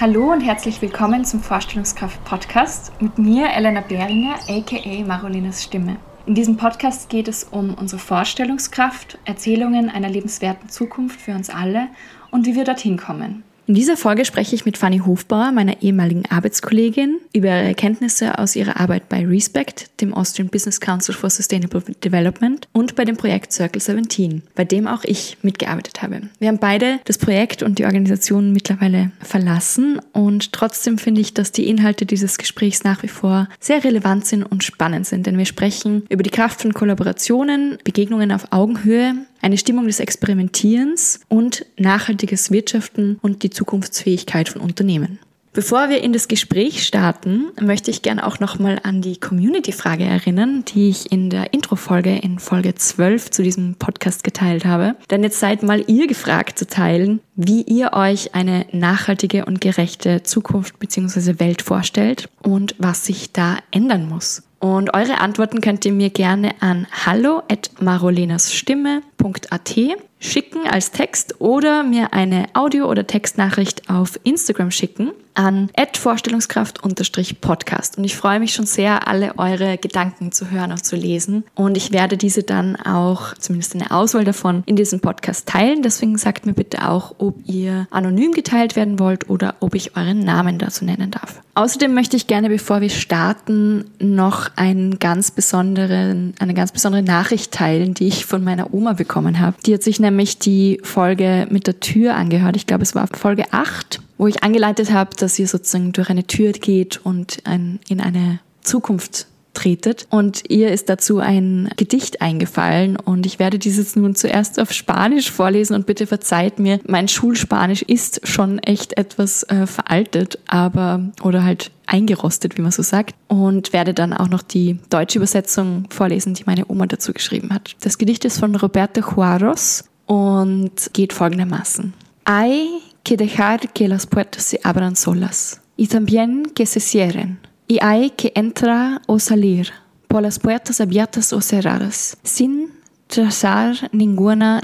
Hallo und herzlich willkommen zum Vorstellungskraft Podcast mit mir, Elena Behringer, aka Marolinas Stimme. In diesem Podcast geht es um unsere Vorstellungskraft, Erzählungen einer lebenswerten Zukunft für uns alle und wie wir dorthin kommen. In dieser Folge spreche ich mit Fanny Hofbauer, meiner ehemaligen Arbeitskollegin, über ihre Erkenntnisse aus ihrer Arbeit bei Respect, dem Austrian Business Council for Sustainable Development und bei dem Projekt Circle 17, bei dem auch ich mitgearbeitet habe. Wir haben beide das Projekt und die Organisation mittlerweile verlassen und trotzdem finde ich, dass die Inhalte dieses Gesprächs nach wie vor sehr relevant sind und spannend sind, denn wir sprechen über die Kraft von Kollaborationen, Begegnungen auf Augenhöhe, eine Stimmung des Experimentierens und nachhaltiges Wirtschaften und die Zukunftsfähigkeit von Unternehmen. Bevor wir in das Gespräch starten, möchte ich gerne auch nochmal an die Community-Frage erinnern, die ich in der Intro-Folge in Folge 12 zu diesem Podcast geteilt habe. Denn jetzt seid mal ihr gefragt zu teilen, wie ihr euch eine nachhaltige und gerechte Zukunft bzw. Welt vorstellt und was sich da ändern muss. Und eure Antworten könnt ihr mir gerne an hallo at marolenasstimme.at schicken als Text oder mir eine Audio- oder Textnachricht auf Instagram schicken an vorstellungskraft-podcast. Und ich freue mich schon sehr, alle eure Gedanken zu hören und zu lesen. Und ich werde diese dann auch, zumindest eine Auswahl davon, in diesem Podcast teilen. Deswegen sagt mir bitte auch, ob ihr anonym geteilt werden wollt oder ob ich euren Namen dazu nennen darf. Außerdem möchte ich gerne, bevor wir starten, noch einen ganz besonderen, eine ganz besondere Nachricht teilen, die ich von meiner Oma bekommen habe. Die hat sich nämlich die Folge mit der Tür angehört. Ich glaube, es war Folge 8 wo ich angeleitet habe, dass ihr sozusagen durch eine Tür geht und ein, in eine Zukunft tretet. Und ihr ist dazu ein Gedicht eingefallen und ich werde dieses nun zuerst auf Spanisch vorlesen und bitte verzeiht mir, mein Schulspanisch ist schon echt etwas äh, veraltet, aber oder halt eingerostet, wie man so sagt. Und werde dann auch noch die deutsche Übersetzung vorlesen, die meine Oma dazu geschrieben hat. Das Gedicht ist von Roberto Juarros und geht folgendermaßen. Hay que dejar que las puertas se abran solas y también que se cierren. Y hay que entrar o salir por las puertas abiertas o cerradas, sin trazar ninguna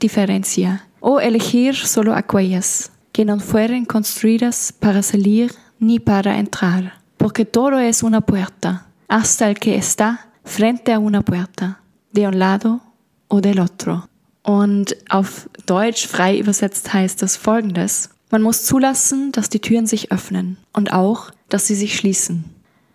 diferencia, o elegir solo aquellas que no fueron construidas para salir ni para entrar, porque todo es una puerta, hasta el que está frente a una puerta, de un lado o del otro. Und auf Deutsch frei übersetzt heißt das folgendes. Man muss zulassen, dass die Türen sich öffnen und auch, dass sie sich schließen.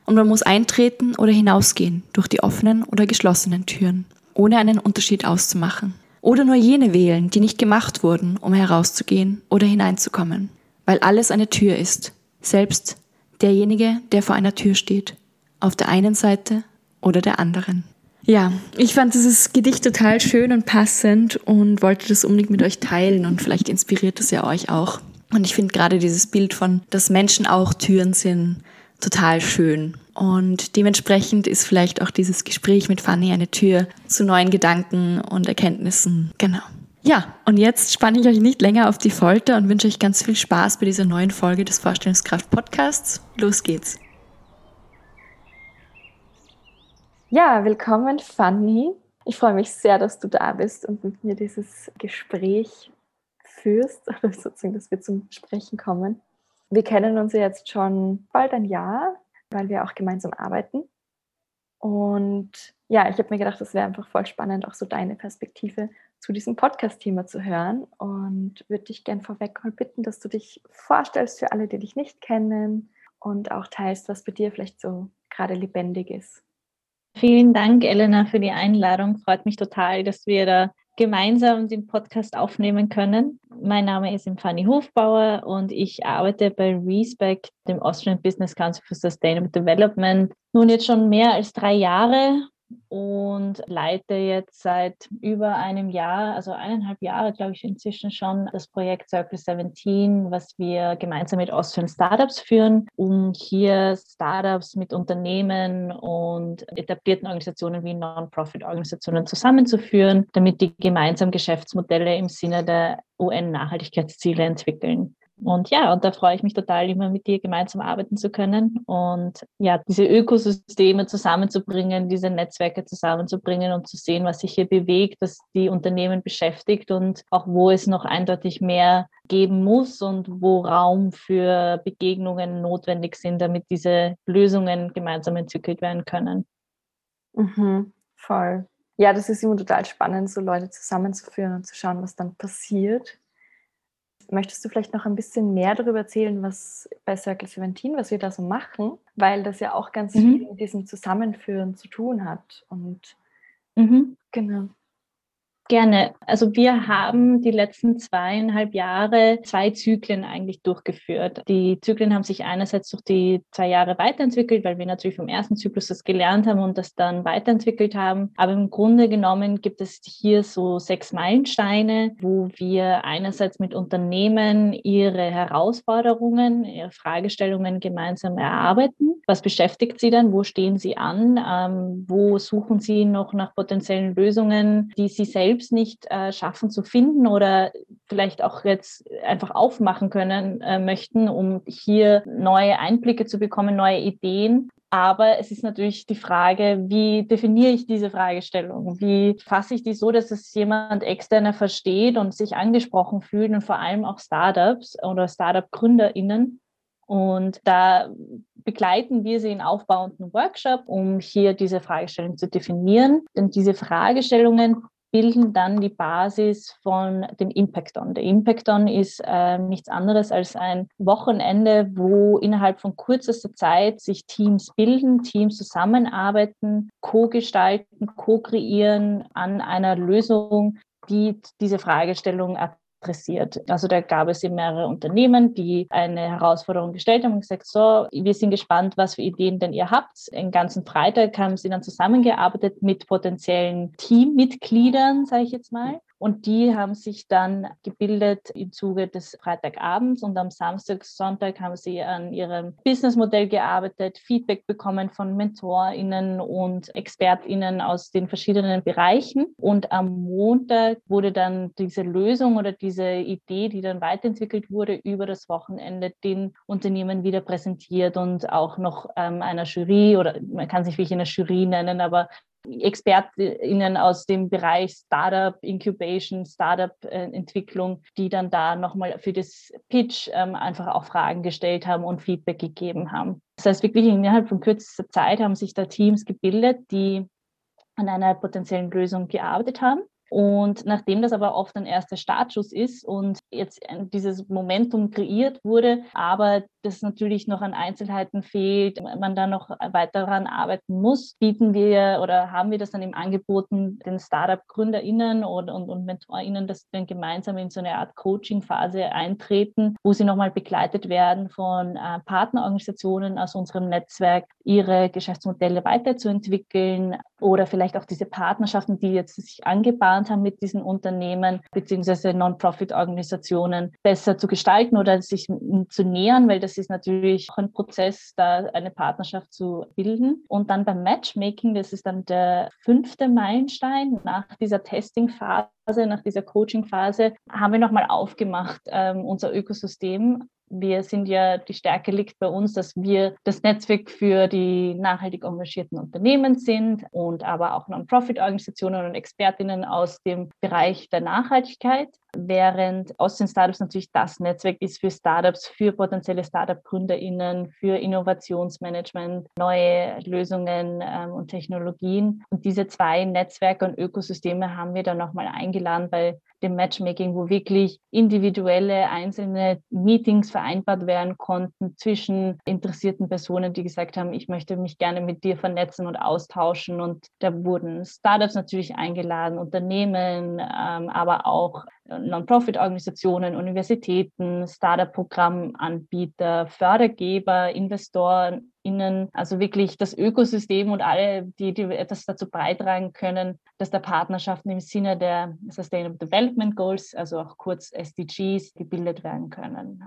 Und man muss eintreten oder hinausgehen durch die offenen oder geschlossenen Türen, ohne einen Unterschied auszumachen. Oder nur jene wählen, die nicht gemacht wurden, um herauszugehen oder hineinzukommen. Weil alles eine Tür ist, selbst derjenige, der vor einer Tür steht, auf der einen Seite oder der anderen. Ja, ich fand dieses Gedicht total schön und passend und wollte das unbedingt mit euch teilen und vielleicht inspiriert es ja euch auch. Und ich finde gerade dieses Bild von, dass Menschen auch Türen sind, total schön. Und dementsprechend ist vielleicht auch dieses Gespräch mit Fanny eine Tür zu neuen Gedanken und Erkenntnissen. Genau. Ja, und jetzt spanne ich euch nicht länger auf die Folter und wünsche euch ganz viel Spaß bei dieser neuen Folge des Vorstellungskraft Podcasts. Los geht's. Ja, willkommen, Fanny. Ich freue mich sehr, dass du da bist und mit mir dieses Gespräch führst, oder sozusagen, dass wir zum Sprechen kommen. Wir kennen uns jetzt schon bald ein Jahr, weil wir auch gemeinsam arbeiten. Und ja, ich habe mir gedacht, es wäre einfach voll spannend, auch so deine Perspektive zu diesem Podcast-Thema zu hören. Und würde dich gern vorweg mal bitten, dass du dich vorstellst für alle, die dich nicht kennen und auch teilst, was bei dir vielleicht so gerade lebendig ist. Vielen Dank, Elena, für die Einladung. Freut mich total, dass wir da gemeinsam den Podcast aufnehmen können. Mein Name ist Fanny Hofbauer und ich arbeite bei Respect, dem Austrian Business Council for Sustainable Development, nun jetzt schon mehr als drei Jahre und leite jetzt seit über einem Jahr, also eineinhalb Jahre, glaube ich, inzwischen schon das Projekt Circle 17, was wir gemeinsam mit Austrian Startups führen, um hier Startups mit Unternehmen und etablierten Organisationen wie Non-Profit-Organisationen zusammenzuführen, damit die gemeinsam Geschäftsmodelle im Sinne der UN-Nachhaltigkeitsziele entwickeln. Und ja, und da freue ich mich total, immer mit dir gemeinsam arbeiten zu können und ja, diese Ökosysteme zusammenzubringen, diese Netzwerke zusammenzubringen und zu sehen, was sich hier bewegt, was die Unternehmen beschäftigt und auch wo es noch eindeutig mehr geben muss und wo Raum für Begegnungen notwendig sind, damit diese Lösungen gemeinsam entwickelt werden können. Mhm, voll. Ja, das ist immer total spannend, so Leute zusammenzuführen und zu schauen, was dann passiert. Möchtest du vielleicht noch ein bisschen mehr darüber erzählen, was bei Circle 17, was wir da so machen? Weil das ja auch ganz mhm. viel mit diesem Zusammenführen zu tun hat. Und mhm. genau. Gerne. Also wir haben die letzten zweieinhalb Jahre zwei Zyklen eigentlich durchgeführt. Die Zyklen haben sich einerseits durch die zwei Jahre weiterentwickelt, weil wir natürlich vom ersten Zyklus das gelernt haben und das dann weiterentwickelt haben. Aber im Grunde genommen gibt es hier so sechs Meilensteine, wo wir einerseits mit Unternehmen ihre Herausforderungen, ihre Fragestellungen gemeinsam erarbeiten. Was beschäftigt sie dann? Wo stehen sie an? Ähm, wo suchen sie noch nach potenziellen Lösungen, die sie selbst selbst nicht äh, schaffen zu finden oder vielleicht auch jetzt einfach aufmachen können äh, möchten, um hier neue Einblicke zu bekommen, neue Ideen. Aber es ist natürlich die Frage, wie definiere ich diese Fragestellung? Wie fasse ich die so, dass es jemand externer versteht und sich angesprochen fühlt und vor allem auch Startups oder Startup-GründerInnen? Und da begleiten wir sie in aufbauenden Workshop, um hier diese Fragestellung zu definieren. Denn diese Fragestellungen bilden dann die Basis von dem Impacton. Der Impacton ist äh, nichts anderes als ein Wochenende, wo innerhalb von kürzester Zeit sich Teams bilden, Teams zusammenarbeiten, co-gestalten, co-kreieren an einer Lösung, die diese Fragestellung adressiert. Also da gab es eben mehrere Unternehmen, die eine Herausforderung gestellt haben und gesagt, so, wir sind gespannt, was für Ideen denn ihr habt. Den ganzen Freitag haben sie dann zusammengearbeitet mit potenziellen Teammitgliedern, sage ich jetzt mal. Und die haben sich dann gebildet im Zuge des Freitagabends und am Samstag, Sonntag haben sie an ihrem Businessmodell gearbeitet, Feedback bekommen von MentorInnen und ExpertInnen aus den verschiedenen Bereichen. Und am Montag wurde dann diese Lösung oder diese Idee, die dann weiterentwickelt wurde, über das Wochenende den Unternehmen wieder präsentiert und auch noch ähm, einer Jury oder man kann sich wirklich eine Jury nennen, aber ExpertInnen aus dem Bereich Startup Incubation, Startup Entwicklung, die dann da nochmal für das Pitch ähm, einfach auch Fragen gestellt haben und Feedback gegeben haben. Das heißt, wirklich innerhalb von kürzester Zeit haben sich da Teams gebildet, die an einer potenziellen Lösung gearbeitet haben. Und nachdem das aber oft ein erster Startschuss ist und jetzt dieses Momentum kreiert wurde, aber das natürlich noch an Einzelheiten fehlt, man da noch weiter daran arbeiten muss, bieten wir oder haben wir das dann im Angeboten den Startup-GründerInnen und, und, und MentorInnen, dass wir gemeinsam in so eine Art Coaching-Phase eintreten, wo sie nochmal begleitet werden von äh, Partnerorganisationen aus unserem Netzwerk, ihre Geschäftsmodelle weiterzuentwickeln oder vielleicht auch diese Partnerschaften, die jetzt sich angebahnt haben mit diesen Unternehmen beziehungsweise Non-Profit-Organisationen besser zu gestalten oder sich zu nähern, weil das ist natürlich auch ein Prozess, da eine Partnerschaft zu bilden. Und dann beim Matchmaking, das ist dann der fünfte Meilenstein nach dieser Testing-Phase, nach dieser Coaching-Phase, haben wir nochmal aufgemacht, ähm, unser Ökosystem. Wir sind ja, die Stärke liegt bei uns, dass wir das Netzwerk für die nachhaltig engagierten Unternehmen sind und aber auch Non-Profit-Organisationen und Expertinnen aus dem Bereich der Nachhaltigkeit während Austin Startups natürlich das Netzwerk ist für Startups, für potenzielle Startup-GründerInnen, für Innovationsmanagement, neue Lösungen ähm, und Technologien. Und diese zwei Netzwerke und Ökosysteme haben wir dann nochmal eingeladen bei dem Matchmaking, wo wirklich individuelle einzelne Meetings vereinbart werden konnten zwischen interessierten Personen, die gesagt haben, ich möchte mich gerne mit dir vernetzen und austauschen. Und da wurden Startups natürlich eingeladen, Unternehmen, ähm, aber auch Non-Profit-Organisationen, Universitäten, Startup-Programmanbieter, Fördergeber, InvestorInnen, also wirklich das Ökosystem und alle, die, die etwas dazu beitragen können, dass der Partnerschaften im Sinne der Sustainable Development Goals, also auch kurz SDGs, gebildet werden können.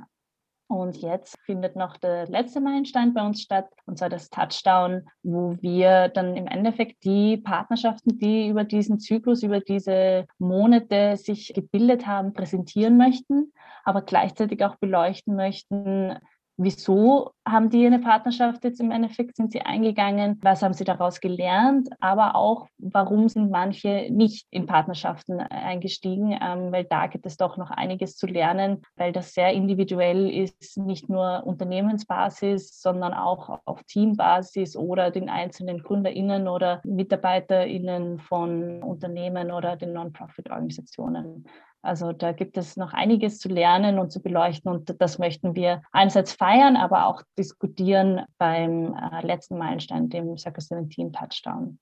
Und jetzt findet noch der letzte Meilenstein bei uns statt, und zwar das Touchdown, wo wir dann im Endeffekt die Partnerschaften, die über diesen Zyklus, über diese Monate sich gebildet haben, präsentieren möchten, aber gleichzeitig auch beleuchten möchten, wieso haben die eine Partnerschaft jetzt im Endeffekt, sind sie eingegangen, was haben sie daraus gelernt, aber auch, warum sind manche nicht in Partnerschaften eingestiegen, ähm, weil da gibt es doch noch einiges zu lernen, weil das sehr individuell ist, nicht nur Unternehmensbasis, sondern auch auf Teambasis oder den einzelnen GründerInnen oder MitarbeiterInnen von Unternehmen oder den Non-Profit-Organisationen. Also da gibt es noch einiges zu lernen und zu beleuchten und das möchten wir einerseits feiern, aber auch diskutieren beim äh, letzten Meilenstein, dem Circle 17 Touchdown.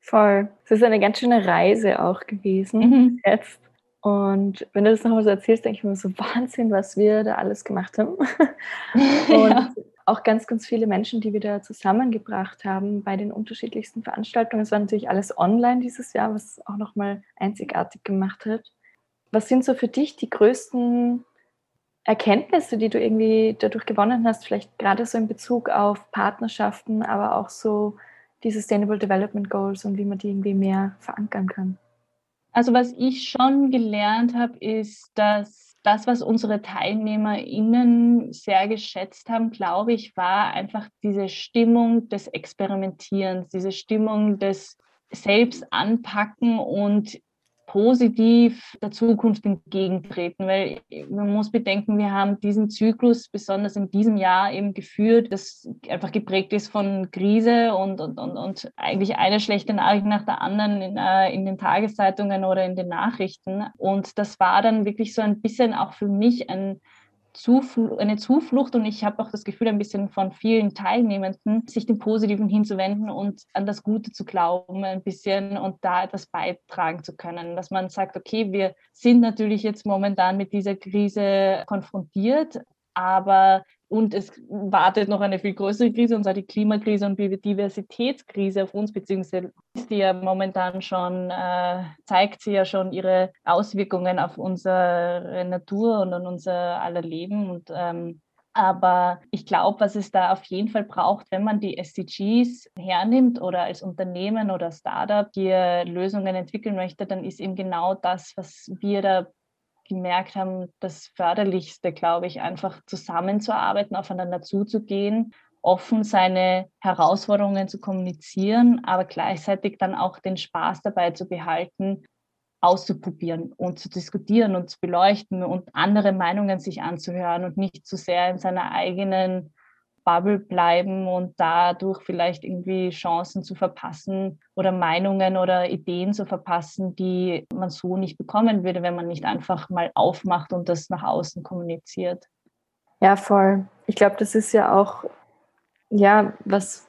Voll. Es ist eine ganz schöne Reise auch gewesen mhm. jetzt. Und wenn du das nochmal so erzählst, denke ich mir so Wahnsinn, was wir da alles gemacht haben. und ja. auch ganz, ganz viele Menschen, die wir da zusammengebracht haben bei den unterschiedlichsten Veranstaltungen. Es war natürlich alles online dieses Jahr, was auch nochmal einzigartig gemacht hat. Was sind so für dich die größten Erkenntnisse, die du irgendwie dadurch gewonnen hast, vielleicht gerade so in Bezug auf Partnerschaften, aber auch so die Sustainable Development Goals und wie man die irgendwie mehr verankern kann? Also was ich schon gelernt habe, ist, dass das, was unsere TeilnehmerInnen sehr geschätzt haben, glaube ich, war einfach diese Stimmung des Experimentierens, diese Stimmung des Selbstanpacken und positiv der Zukunft entgegentreten, weil man muss bedenken, wir haben diesen Zyklus besonders in diesem Jahr eben geführt, das einfach geprägt ist von Krise und, und, und, und eigentlich eine schlechte Nachricht nach der anderen in, äh, in den Tageszeitungen oder in den Nachrichten. Und das war dann wirklich so ein bisschen auch für mich ein Zufl eine Zuflucht und ich habe auch das Gefühl ein bisschen von vielen Teilnehmenden, sich dem Positiven hinzuwenden und an das Gute zu glauben ein bisschen und da etwas beitragen zu können, dass man sagt, okay, wir sind natürlich jetzt momentan mit dieser Krise konfrontiert, aber und es wartet noch eine viel größere Krise, und zwar die Klimakrise und Biodiversitätskrise auf uns, beziehungsweise die ja momentan schon, äh, zeigt sie ja schon ihre Auswirkungen auf unsere Natur und an unser aller Leben. Und, ähm, aber ich glaube, was es da auf jeden Fall braucht, wenn man die SDGs hernimmt oder als Unternehmen oder Startup die Lösungen entwickeln möchte, dann ist eben genau das, was wir da gemerkt haben, das Förderlichste, glaube ich, einfach zusammenzuarbeiten, aufeinander zuzugehen, offen seine Herausforderungen zu kommunizieren, aber gleichzeitig dann auch den Spaß dabei zu behalten, auszuprobieren und zu diskutieren und zu beleuchten und andere Meinungen sich anzuhören und nicht zu sehr in seiner eigenen Bubble bleiben und dadurch vielleicht irgendwie Chancen zu verpassen oder Meinungen oder Ideen zu verpassen, die man so nicht bekommen würde, wenn man nicht einfach mal aufmacht und das nach außen kommuniziert. Ja, voll. Ich glaube, das ist ja auch, ja, was,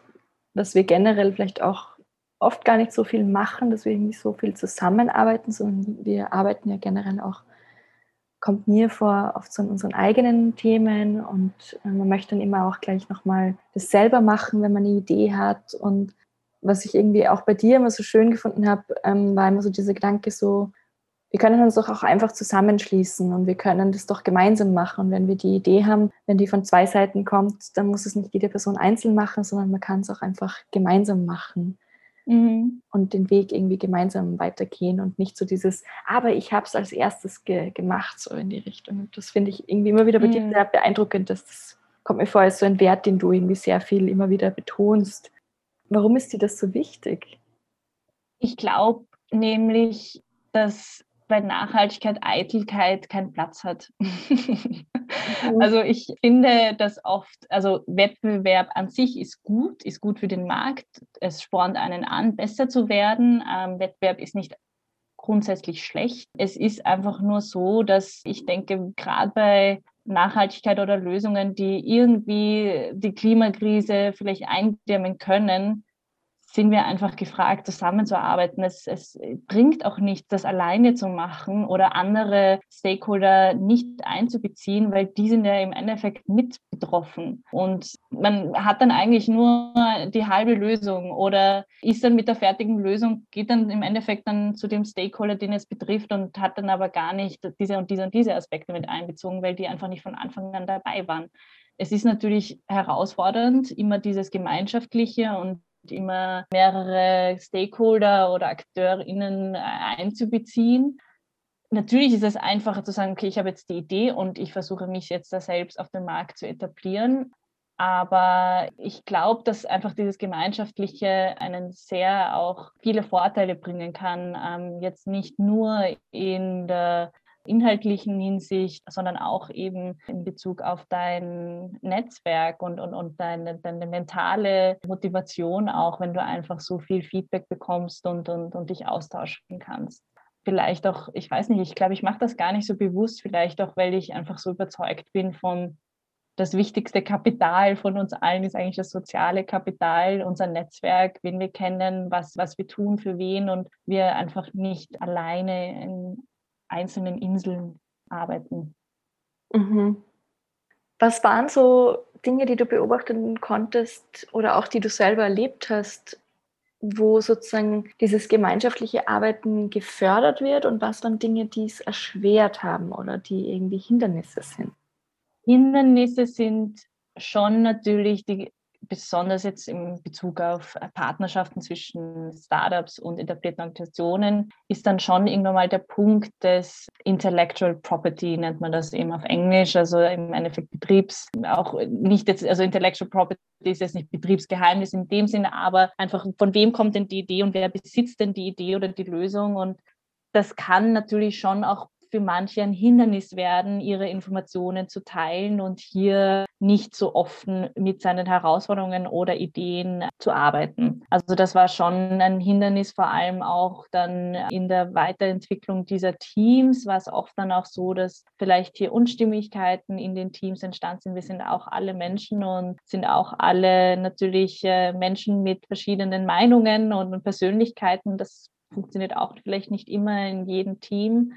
was wir generell vielleicht auch oft gar nicht so viel machen, dass wir nicht so viel zusammenarbeiten, sondern wir arbeiten ja generell auch kommt mir vor, oft so in unseren eigenen Themen und äh, man möchte dann immer auch gleich nochmal das selber machen, wenn man eine Idee hat. Und was ich irgendwie auch bei dir immer so schön gefunden habe, ähm, war immer so dieser Gedanke so, wir können uns doch auch einfach zusammenschließen und wir können das doch gemeinsam machen. Und wenn wir die Idee haben, wenn die von zwei Seiten kommt, dann muss es nicht jede Person einzeln machen, sondern man kann es auch einfach gemeinsam machen mhm. und den Weg irgendwie gemeinsam weitergehen und nicht so dieses, aber ich habe es als erstes ge gemacht, so in die Richtung. Und das finde ich irgendwie immer wieder bei mhm. dir sehr beeindruckend. Dass das kommt mir vor als so ein Wert, den du irgendwie sehr viel immer wieder betonst. Warum ist dir das so wichtig? Ich glaube nämlich, dass bei Nachhaltigkeit Eitelkeit keinen Platz hat. Mhm. also ich finde, dass oft, also Wettbewerb an sich ist gut, ist gut für den Markt. Es spornt einen an, besser zu werden. Ähm, Wettbewerb ist nicht grundsätzlich schlecht. Es ist einfach nur so, dass ich denke, gerade bei Nachhaltigkeit oder Lösungen, die irgendwie die Klimakrise vielleicht eindämmen können, sind wir einfach gefragt, zusammenzuarbeiten. Es, es bringt auch nichts, das alleine zu machen oder andere Stakeholder nicht einzubeziehen, weil die sind ja im Endeffekt mit betroffen. Und man hat dann eigentlich nur die halbe Lösung oder ist dann mit der fertigen Lösung, geht dann im Endeffekt dann zu dem Stakeholder, den es betrifft und hat dann aber gar nicht diese und diese und diese Aspekte mit einbezogen, weil die einfach nicht von Anfang an dabei waren. Es ist natürlich herausfordernd, immer dieses Gemeinschaftliche und immer mehrere Stakeholder oder AkteurInnen äh, einzubeziehen. Natürlich ist es einfacher zu sagen, okay, ich habe jetzt die Idee und ich versuche mich jetzt da selbst auf dem Markt zu etablieren. Aber ich glaube, dass einfach dieses Gemeinschaftliche einen sehr auch viele Vorteile bringen kann. Ähm, jetzt nicht nur in der inhaltlichen Hinsicht, sondern auch eben in Bezug auf dein Netzwerk und, und, und deine, deine mentale Motivation auch, wenn du einfach so viel Feedback bekommst und, und, und dich austauschen kannst. Vielleicht auch, ich weiß nicht, ich glaube, ich mache das gar nicht so bewusst, vielleicht auch, weil ich einfach so überzeugt bin von das wichtigste Kapital von uns allen ist eigentlich das soziale Kapital, unser Netzwerk, wen wir kennen, was, was wir tun, für wen und wir einfach nicht alleine in einzelnen Inseln arbeiten. Mhm. Was waren so Dinge, die du beobachten konntest oder auch die du selber erlebt hast, wo sozusagen dieses gemeinschaftliche Arbeiten gefördert wird und was waren Dinge, die es erschwert haben oder die irgendwie Hindernisse sind? Hindernisse sind schon natürlich die besonders jetzt in Bezug auf äh, Partnerschaften zwischen Startups und etablierten Organisationen, ist dann schon irgendwann mal der Punkt des Intellectual Property, nennt man das eben auf Englisch, also im Endeffekt Betriebs, auch nicht jetzt, also Intellectual Property ist jetzt nicht Betriebsgeheimnis in dem Sinne, aber einfach von wem kommt denn die Idee und wer besitzt denn die Idee oder die Lösung? Und das kann natürlich schon auch für manche ein Hindernis werden, ihre Informationen zu teilen und hier nicht so offen mit seinen Herausforderungen oder Ideen zu arbeiten. Also das war schon ein Hindernis, vor allem auch dann in der Weiterentwicklung dieser Teams, war es oft dann auch so, dass vielleicht hier Unstimmigkeiten in den Teams entstanden sind. Wir sind auch alle Menschen und sind auch alle natürlich äh, Menschen mit verschiedenen Meinungen und Persönlichkeiten. Das funktioniert auch vielleicht nicht immer in jedem Team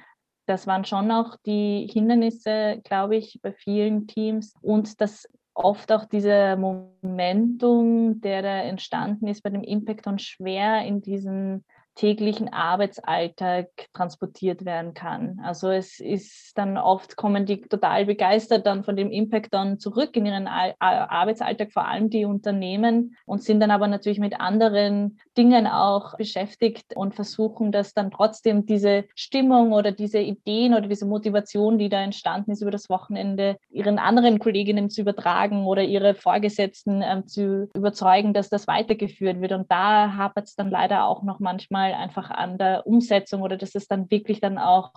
das waren schon auch die Hindernisse, glaube ich, bei vielen Teams und das oft auch dieser Momentum, der da entstanden ist bei dem Impact und schwer in diesen täglichen Arbeitsalltag transportiert werden kann. Also es ist dann oft kommen die total begeistert dann von dem Impact dann zurück in ihren Arbeitsalltag, vor allem die Unternehmen und sind dann aber natürlich mit anderen Dingen auch beschäftigt und versuchen, dass dann trotzdem diese Stimmung oder diese Ideen oder diese Motivation, die da entstanden ist über das Wochenende, ihren anderen Kolleginnen zu übertragen oder ihre Vorgesetzten ähm, zu überzeugen, dass das weitergeführt wird. Und da hapert es dann leider auch noch manchmal mal einfach an der Umsetzung oder dass es dann wirklich dann auch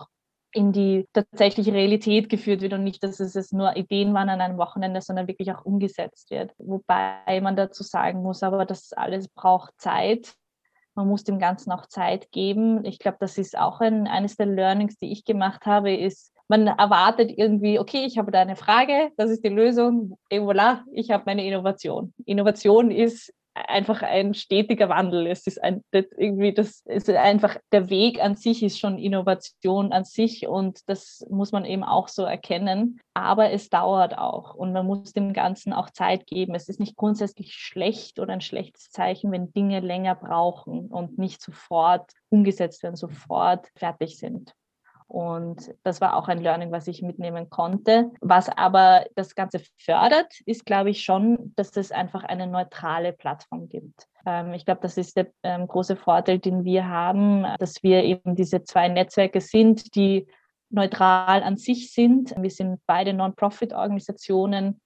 in die tatsächliche Realität geführt wird und nicht, dass es jetzt nur Ideen waren an einem Wochenende, sondern wirklich auch umgesetzt wird. Wobei man dazu sagen muss, aber das alles braucht Zeit. Man muss dem Ganzen auch Zeit geben. Ich glaube, das ist auch ein, eines der Learnings, die ich gemacht habe, ist, man erwartet irgendwie, okay, ich habe da eine Frage, das ist die Lösung, et voilà, ich habe meine Innovation. Innovation ist einfach ein stetiger Wandel. Es ist ein, das irgendwie, das ist einfach, der Weg an sich ist schon Innovation an sich und das muss man eben auch so erkennen. Aber es dauert auch und man muss dem Ganzen auch Zeit geben. Es ist nicht grundsätzlich schlecht oder ein schlechtes Zeichen, wenn Dinge länger brauchen und nicht sofort umgesetzt werden, sofort fertig sind. Und das war auch ein Learning, was ich mitnehmen konnte. Was aber das Ganze fördert, ist, glaube ich, schon, dass es einfach eine neutrale Plattform gibt. Ähm, ich glaube, das ist der ähm, große Vorteil, den wir haben, dass wir eben diese zwei Netzwerke sind, die neutral an sich sind. Wir sind beide Non-Profit-Organisationen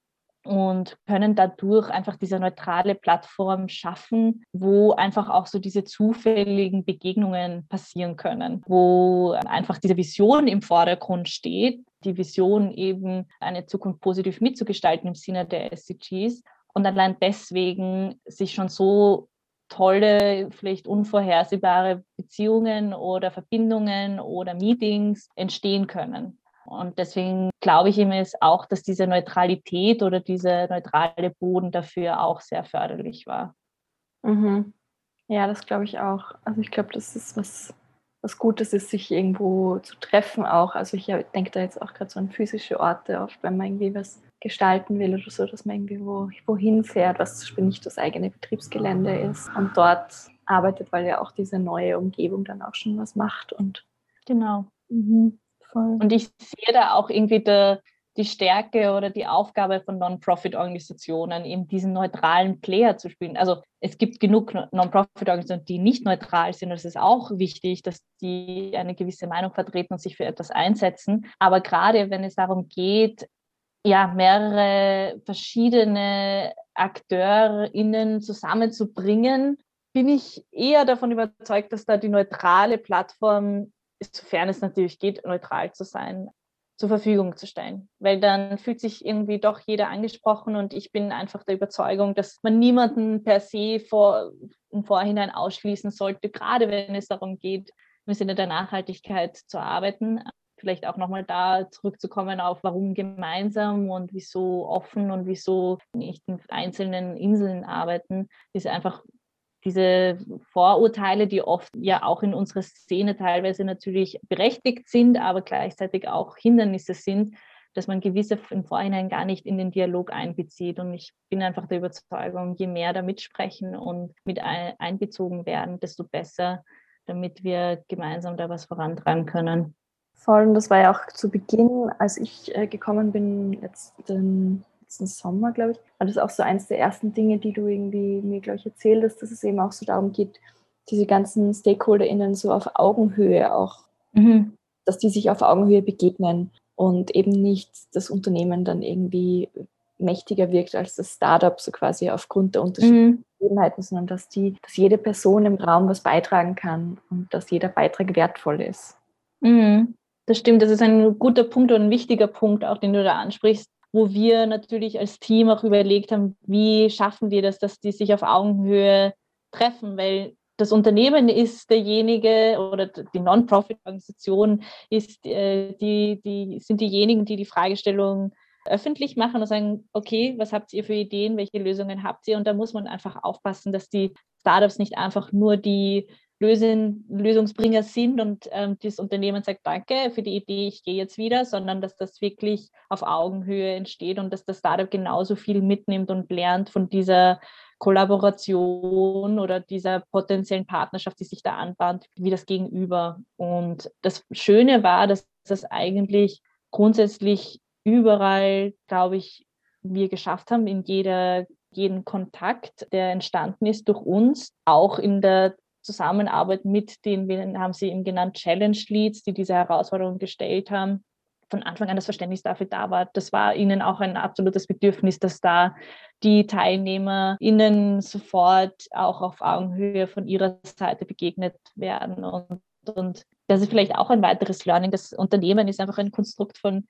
und können dadurch einfach diese neutrale Plattform schaffen, wo einfach auch so diese zufälligen Begegnungen passieren können, wo einfach diese Vision im Vordergrund steht, die Vision eben eine Zukunft positiv mitzugestalten im Sinne der SDGs und allein deswegen sich schon so tolle, vielleicht unvorhersehbare Beziehungen oder Verbindungen oder Meetings entstehen können. Und deswegen glaube ich ihm es auch, dass diese Neutralität oder dieser neutrale Boden dafür auch sehr förderlich war. Mhm. Ja, das glaube ich auch. Also ich glaube, das ist was, was Gutes ist, sich irgendwo zu treffen auch. Also ich denke da jetzt auch gerade so an physische Orte, oft wenn man irgendwie was gestalten will oder so, dass man irgendwie wo, wohin fährt, was zum Beispiel nicht das eigene Betriebsgelände ist und dort arbeitet, weil ja auch diese neue Umgebung dann auch schon was macht und genau. Mhm, und ich sehe da auch irgendwie der, die Stärke oder die Aufgabe von Non-Profit-Organisationen, eben diesen neutralen Player zu spielen. Also es gibt genug Non-Profit-Organisationen, die nicht neutral sind. Und es ist auch wichtig, dass die eine gewisse Meinung vertreten und sich für etwas einsetzen. Aber gerade wenn es darum geht, ja, mehrere verschiedene AkteurInnen zusammenzubringen, bin ich eher davon überzeugt, dass da die neutrale Plattform, sofern es natürlich geht, neutral zu sein, zur Verfügung zu stellen. Weil dann fühlt sich irgendwie doch jeder angesprochen und ich bin einfach der Überzeugung, dass man niemanden per se vor, im Vorhinein ausschließen sollte, gerade wenn es darum geht, im Sinne der Nachhaltigkeit zu arbeiten vielleicht auch nochmal da zurückzukommen auf, warum gemeinsam und wieso offen und wieso nicht in einzelnen Inseln arbeiten, ist einfach diese Vorurteile, die oft ja auch in unserer Szene teilweise natürlich berechtigt sind, aber gleichzeitig auch Hindernisse sind, dass man gewisse im Vorhinein gar nicht in den Dialog einbezieht. Und ich bin einfach der Überzeugung, je mehr da mitsprechen und mit einbezogen werden, desto besser, damit wir gemeinsam da was vorantragen können. Voll, und das war ja auch zu Beginn, als ich äh, gekommen bin, letzten, letzten Sommer, glaube ich, war das auch so eins der ersten Dinge, die du irgendwie mir, glaube ich, erzählt hast, dass es eben auch so darum geht, diese ganzen StakeholderInnen so auf Augenhöhe auch, mhm. dass die sich auf Augenhöhe begegnen und eben nicht das Unternehmen dann irgendwie mächtiger wirkt als das Startup, so quasi aufgrund der unterschiedlichen mhm. sondern dass die, dass jede Person im Raum was beitragen kann und dass jeder Beitrag wertvoll ist. Mhm. Das stimmt, das ist ein guter Punkt und ein wichtiger Punkt, auch den du da ansprichst, wo wir natürlich als Team auch überlegt haben, wie schaffen wir das, dass die sich auf Augenhöhe treffen, weil das Unternehmen ist derjenige oder die Non-Profit-Organisation ist äh, die, die sind diejenigen, die die Fragestellung öffentlich machen und sagen, okay, was habt ihr für Ideen, welche Lösungen habt ihr? Und da muss man einfach aufpassen, dass die Startups nicht einfach nur die Lösen, Lösungsbringer sind und ähm, das Unternehmen sagt, danke für die Idee, ich gehe jetzt wieder, sondern dass das wirklich auf Augenhöhe entsteht und dass das Startup genauso viel mitnimmt und lernt von dieser Kollaboration oder dieser potenziellen Partnerschaft, die sich da anbahnt, wie das Gegenüber. Und das Schöne war, dass das eigentlich grundsätzlich überall, glaube ich, wir geschafft haben, in jeder jeden Kontakt, der entstanden ist durch uns, auch in der Zusammenarbeit mit den, wir haben sie eben genannt, Challenge Leads, die diese Herausforderung gestellt haben, von Anfang an das Verständnis dafür da war. Das war ihnen auch ein absolutes Bedürfnis, dass da die TeilnehmerInnen sofort auch auf Augenhöhe von ihrer Seite begegnet werden. Und, und das ist vielleicht auch ein weiteres Learning. Das Unternehmen ist einfach ein Konstrukt von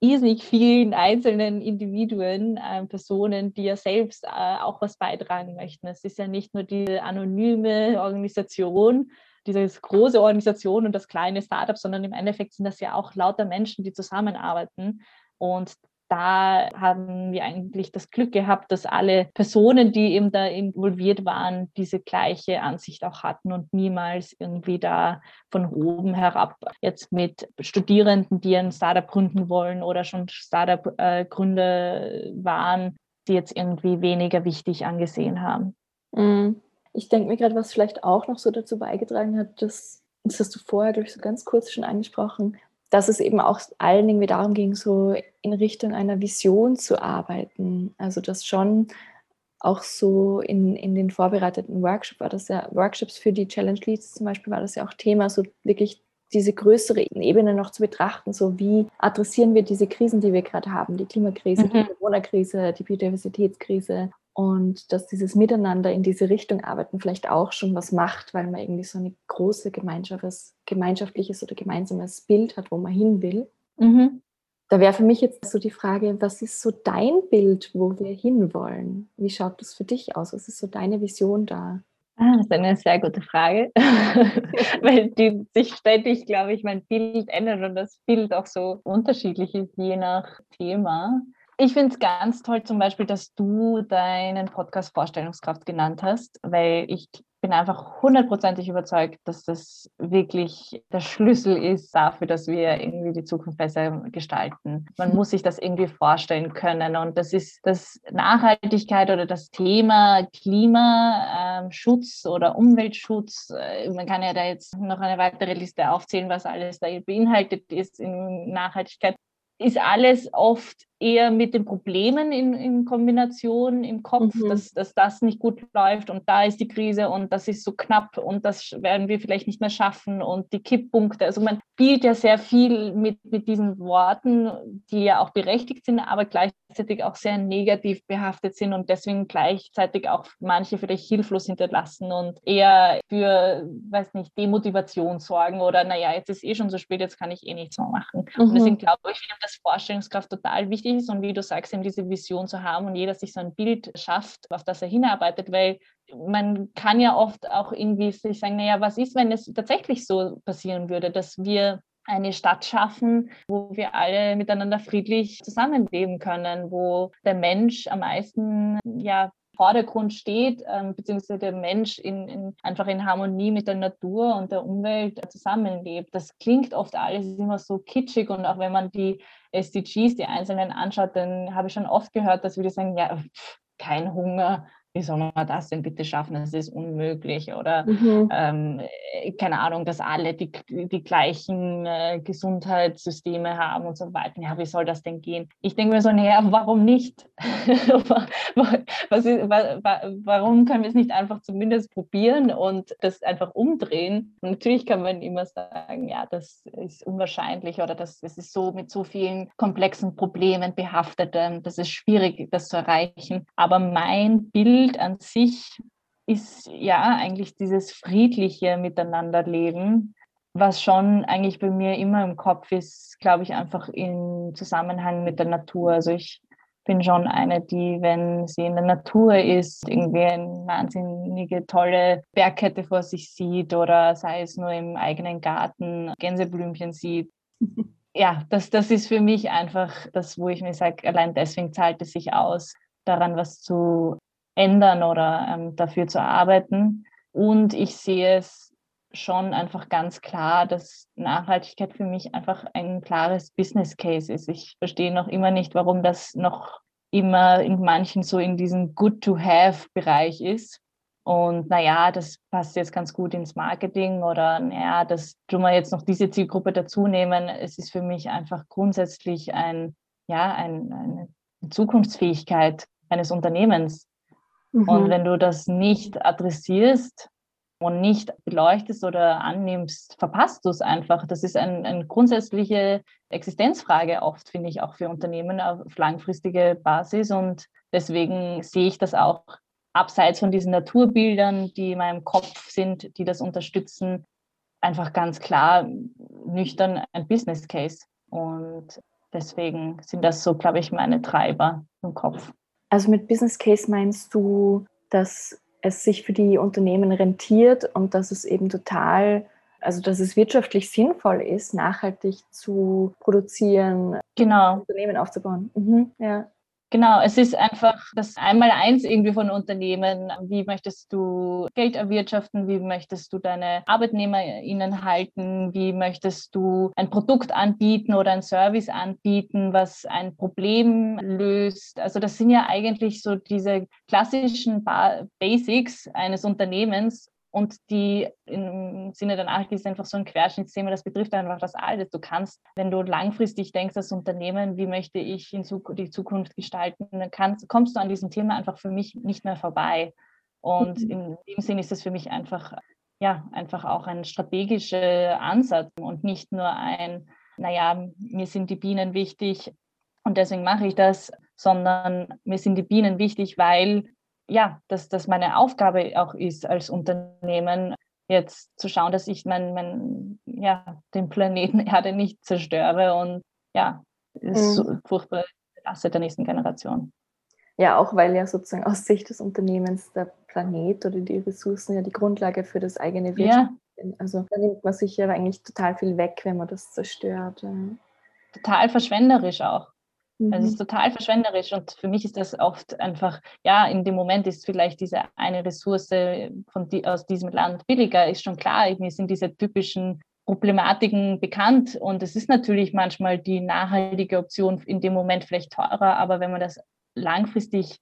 irrsinnig vielen einzelnen Individuen, äh, Personen, die ja selbst äh, auch was beitragen möchten. Es ist ja nicht nur diese anonyme Organisation, diese große Organisation und das kleine Startup, sondern im Endeffekt sind das ja auch lauter Menschen, die zusammenarbeiten. Und da haben wir eigentlich das Glück gehabt, dass alle Personen, die eben da involviert waren, diese gleiche Ansicht auch hatten und niemals irgendwie da von oben herab jetzt mit Studierenden, die ein Startup gründen wollen oder schon Startup-Gründer waren, die jetzt irgendwie weniger wichtig angesehen haben. Mhm. Ich denke mir gerade, was vielleicht auch noch so dazu beigetragen hat, dass das hast du vorher, glaube ich, so ganz kurz schon angesprochen, dass es eben auch allen irgendwie darum ging, so in Richtung einer Vision zu arbeiten. Also dass schon auch so in, in den vorbereiteten Workshops war das ja, Workshops für die Challenge Leads zum Beispiel war das ja auch Thema, so wirklich diese größere Ebene noch zu betrachten, so wie adressieren wir diese Krisen, die wir gerade haben, die Klimakrise, mhm. die Corona-Krise, die Biodiversitätskrise und dass dieses Miteinander in diese Richtung arbeiten vielleicht auch schon was macht, weil man irgendwie so ein große gemeinschaftliches oder gemeinsames Bild hat, wo man hin will. Mhm. Da wäre für mich jetzt so die Frage, was ist so dein Bild, wo wir hinwollen? Wie schaut das für dich aus? Was ist so deine Vision da? Ah, das ist eine sehr gute Frage, weil die sich ständig, glaube ich, mein Bild ändert und das Bild auch so unterschiedlich ist, je nach Thema. Ich finde es ganz toll zum Beispiel, dass du deinen Podcast Vorstellungskraft genannt hast, weil ich bin einfach hundertprozentig überzeugt, dass das wirklich der Schlüssel ist dafür, dass wir irgendwie die Zukunft besser gestalten. Man muss sich das irgendwie vorstellen können. Und das ist das Nachhaltigkeit oder das Thema Klimaschutz ähm, oder Umweltschutz. Äh, man kann ja da jetzt noch eine weitere Liste aufzählen, was alles da beinhaltet ist in Nachhaltigkeit ist alles oft eher mit den Problemen in, in Kombination im Kopf, mhm. dass, dass das nicht gut läuft und da ist die Krise und das ist so knapp und das werden wir vielleicht nicht mehr schaffen und die Kipppunkte. Also man spielt ja sehr viel mit, mit diesen Worten, die ja auch berechtigt sind, aber gleichzeitig auch sehr negativ behaftet sind und deswegen gleichzeitig auch manche vielleicht hilflos hinterlassen und eher für, weiß nicht, Demotivation sorgen oder naja, jetzt ist eh schon so spät, jetzt kann ich eh nichts mehr machen. Mhm. Und deswegen glaube ich, dass Vorstellungskraft total wichtig ist und wie du sagst, eben diese Vision zu haben und jeder sich so ein Bild schafft, auf das er hinarbeitet, weil man kann ja oft auch irgendwie sich sagen, naja, was ist, wenn es tatsächlich so passieren würde, dass wir eine Stadt schaffen, wo wir alle miteinander friedlich zusammenleben können, wo der Mensch am meisten ja Vordergrund steht, ähm, beziehungsweise der Mensch in, in, einfach in Harmonie mit der Natur und der Umwelt zusammenlebt. Das klingt oft alles immer so kitschig und auch wenn man die SDGs, die einzelnen anschaut, dann habe ich schon oft gehört, dass wir sagen, ja, pff, kein Hunger, wie soll man das denn bitte schaffen? Das ist unmöglich. Oder mhm. ähm, keine Ahnung, dass alle die, die gleichen äh, Gesundheitssysteme haben und so weiter. Ja, wie soll das denn gehen? Ich denke mir so, naja, warum nicht? Was ist, warum können wir es nicht einfach zumindest probieren und das einfach umdrehen? Und natürlich kann man immer sagen, ja, das ist unwahrscheinlich oder das, das ist so mit so vielen komplexen Problemen behaftet, ähm, das ist schwierig, das zu erreichen. Aber mein Bild Bild an sich ist ja eigentlich dieses friedliche Miteinanderleben, was schon eigentlich bei mir immer im Kopf ist, glaube ich, einfach im Zusammenhang mit der Natur. Also ich bin schon eine, die, wenn sie in der Natur ist, irgendwie eine wahnsinnige tolle Bergkette vor sich sieht oder sei es nur im eigenen Garten Gänseblümchen sieht. Ja, das, das ist für mich einfach das, wo ich mir sage, allein deswegen zahlt es sich aus, daran was zu ändern oder ähm, dafür zu arbeiten. Und ich sehe es schon einfach ganz klar, dass Nachhaltigkeit für mich einfach ein klares Business Case ist. Ich verstehe noch immer nicht, warum das noch immer in manchen so in diesem Good-to-Have-Bereich ist. Und naja, das passt jetzt ganz gut ins Marketing oder naja, das tun wir jetzt noch diese Zielgruppe dazu nehmen. Es ist für mich einfach grundsätzlich ein, ja, ein, eine Zukunftsfähigkeit eines Unternehmens, Mhm. Und wenn du das nicht adressierst und nicht beleuchtest oder annimmst, verpasst du es einfach. Das ist eine ein grundsätzliche Existenzfrage oft, finde ich, auch für Unternehmen auf langfristige Basis. Und deswegen sehe ich das auch abseits von diesen Naturbildern, die in meinem Kopf sind, die das unterstützen, einfach ganz klar nüchtern ein Business Case. Und deswegen sind das so, glaube ich, meine Treiber im Kopf. Also mit Business Case meinst du, dass es sich für die Unternehmen rentiert und dass es eben total, also dass es wirtschaftlich sinnvoll ist, nachhaltig zu produzieren, genau. Unternehmen aufzubauen. Mhm, ja. Genau, es ist einfach das Einmaleins irgendwie von Unternehmen. Wie möchtest du Geld erwirtschaften? Wie möchtest du deine ArbeitnehmerInnen halten? Wie möchtest du ein Produkt anbieten oder ein Service anbieten, was ein Problem löst? Also das sind ja eigentlich so diese klassischen Basics eines Unternehmens, und die im Sinne der Nachricht ist einfach so ein Querschnittsthema, das betrifft einfach das alles. Du kannst, wenn du langfristig denkst als Unternehmen, wie möchte ich in die Zukunft gestalten, dann kannst, kommst du an diesem Thema einfach für mich nicht mehr vorbei. Und mhm. in dem Sinn ist es für mich einfach, ja, einfach auch ein strategischer Ansatz und nicht nur ein, naja, mir sind die Bienen wichtig und deswegen mache ich das, sondern mir sind die Bienen wichtig, weil ja, dass das meine Aufgabe auch ist als Unternehmen, jetzt zu schauen, dass ich mein, mein, ja, den Planeten Erde nicht zerstöre und ja, ist mhm. so furchtbar Lasse der nächsten Generation. Ja, auch weil ja sozusagen aus Sicht des Unternehmens der Planet oder die Ressourcen ja die Grundlage für das eigene Wirtschaft ja. sind. Also da nimmt man sich ja eigentlich total viel weg, wenn man das zerstört. Total verschwenderisch auch. Mhm. Also es ist total verschwenderisch und für mich ist das oft einfach, ja, in dem Moment ist vielleicht diese eine Ressource von die, aus diesem Land billiger, ist schon klar. Mir sind diese typischen Problematiken bekannt und es ist natürlich manchmal die nachhaltige Option in dem Moment vielleicht teurer, aber wenn man das langfristig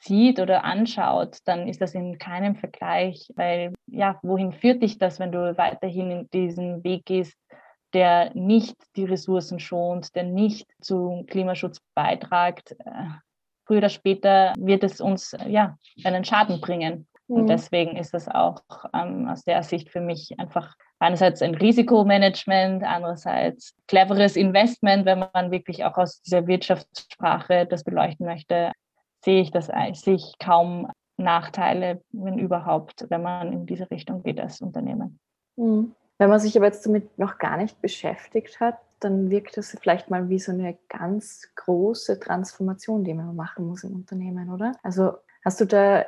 sieht oder anschaut, dann ist das in keinem Vergleich, weil ja, wohin führt dich das, wenn du weiterhin in diesen Weg gehst, der nicht die Ressourcen schont, der nicht zum Klimaschutz beitragt? Äh, früher oder später wird es uns ja einen Schaden bringen. Und mhm. deswegen ist das auch ähm, aus der Sicht für mich einfach einerseits ein Risikomanagement, andererseits cleveres Investment, wenn man wirklich auch aus dieser Wirtschaftssprache das beleuchten möchte, sehe ich das sehe ich kaum Nachteile, wenn überhaupt, wenn man in diese Richtung geht als Unternehmen. Mhm. Wenn man sich aber jetzt damit noch gar nicht beschäftigt hat, dann wirkt das vielleicht mal wie so eine ganz große Transformation, die man machen muss im Unternehmen, oder? Also hast du da